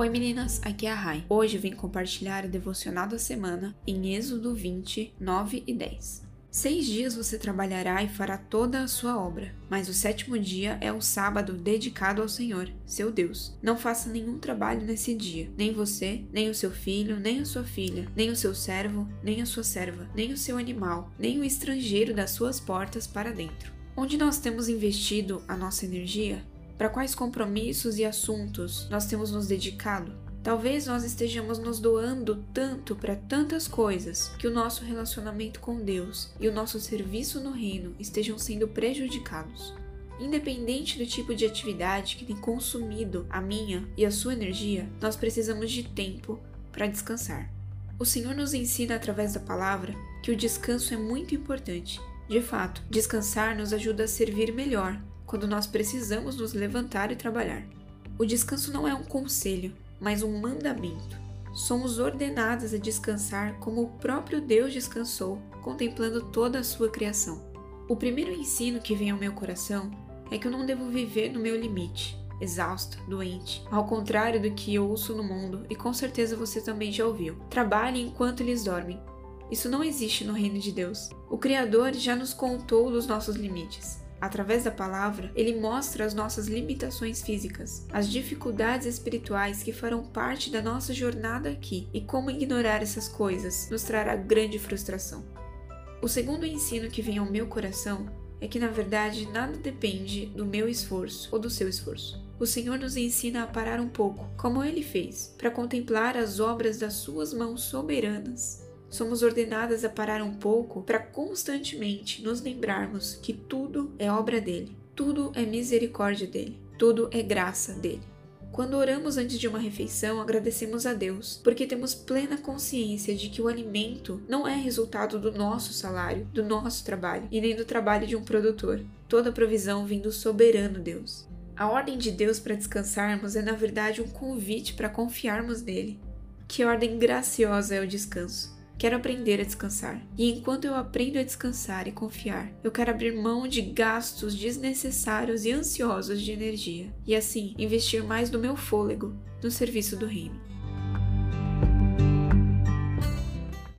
Oi meninas, aqui é a Rai. Hoje vim compartilhar o devocional da semana em Êxodo 20, 9 e 10. Seis dias você trabalhará e fará toda a sua obra, mas o sétimo dia é o sábado dedicado ao Senhor, seu Deus. Não faça nenhum trabalho nesse dia, nem você, nem o seu filho, nem a sua filha, nem o seu servo, nem a sua serva, nem o seu animal, nem o estrangeiro das suas portas para dentro. Onde nós temos investido a nossa energia? Para quais compromissos e assuntos nós temos nos dedicado? Talvez nós estejamos nos doando tanto para tantas coisas que o nosso relacionamento com Deus e o nosso serviço no reino estejam sendo prejudicados. Independente do tipo de atividade que tem consumido a minha e a sua energia, nós precisamos de tempo para descansar. O Senhor nos ensina através da palavra que o descanso é muito importante. De fato, descansar nos ajuda a servir melhor quando nós precisamos nos levantar e trabalhar. O descanso não é um conselho, mas um mandamento. Somos ordenadas a descansar como o próprio Deus descansou, contemplando toda a sua criação. O primeiro ensino que vem ao meu coração é que eu não devo viver no meu limite, exausta, doente, ao contrário do que eu ouço no mundo e com certeza você também já ouviu. Trabalhe enquanto eles dormem. Isso não existe no reino de Deus. O Criador já nos contou dos nossos limites. Através da palavra, ele mostra as nossas limitações físicas, as dificuldades espirituais que farão parte da nossa jornada aqui e como ignorar essas coisas nos trará grande frustração. O segundo ensino que vem ao meu coração é que na verdade nada depende do meu esforço ou do seu esforço. O Senhor nos ensina a parar um pouco, como ele fez, para contemplar as obras das suas mãos soberanas somos ordenadas a parar um pouco para constantemente nos lembrarmos que tudo é obra dele, tudo é misericórdia dele, tudo é graça dele. Quando oramos antes de uma refeição, agradecemos a Deus, porque temos plena consciência de que o alimento não é resultado do nosso salário, do nosso trabalho e nem do trabalho de um produtor. Toda provisão vem do soberano Deus. A ordem de Deus para descansarmos é, na verdade, um convite para confiarmos nele. Que ordem graciosa é o descanso! Quero aprender a descansar. E enquanto eu aprendo a descansar e confiar, eu quero abrir mão de gastos desnecessários e ansiosos de energia, e assim investir mais do meu fôlego no serviço do reino.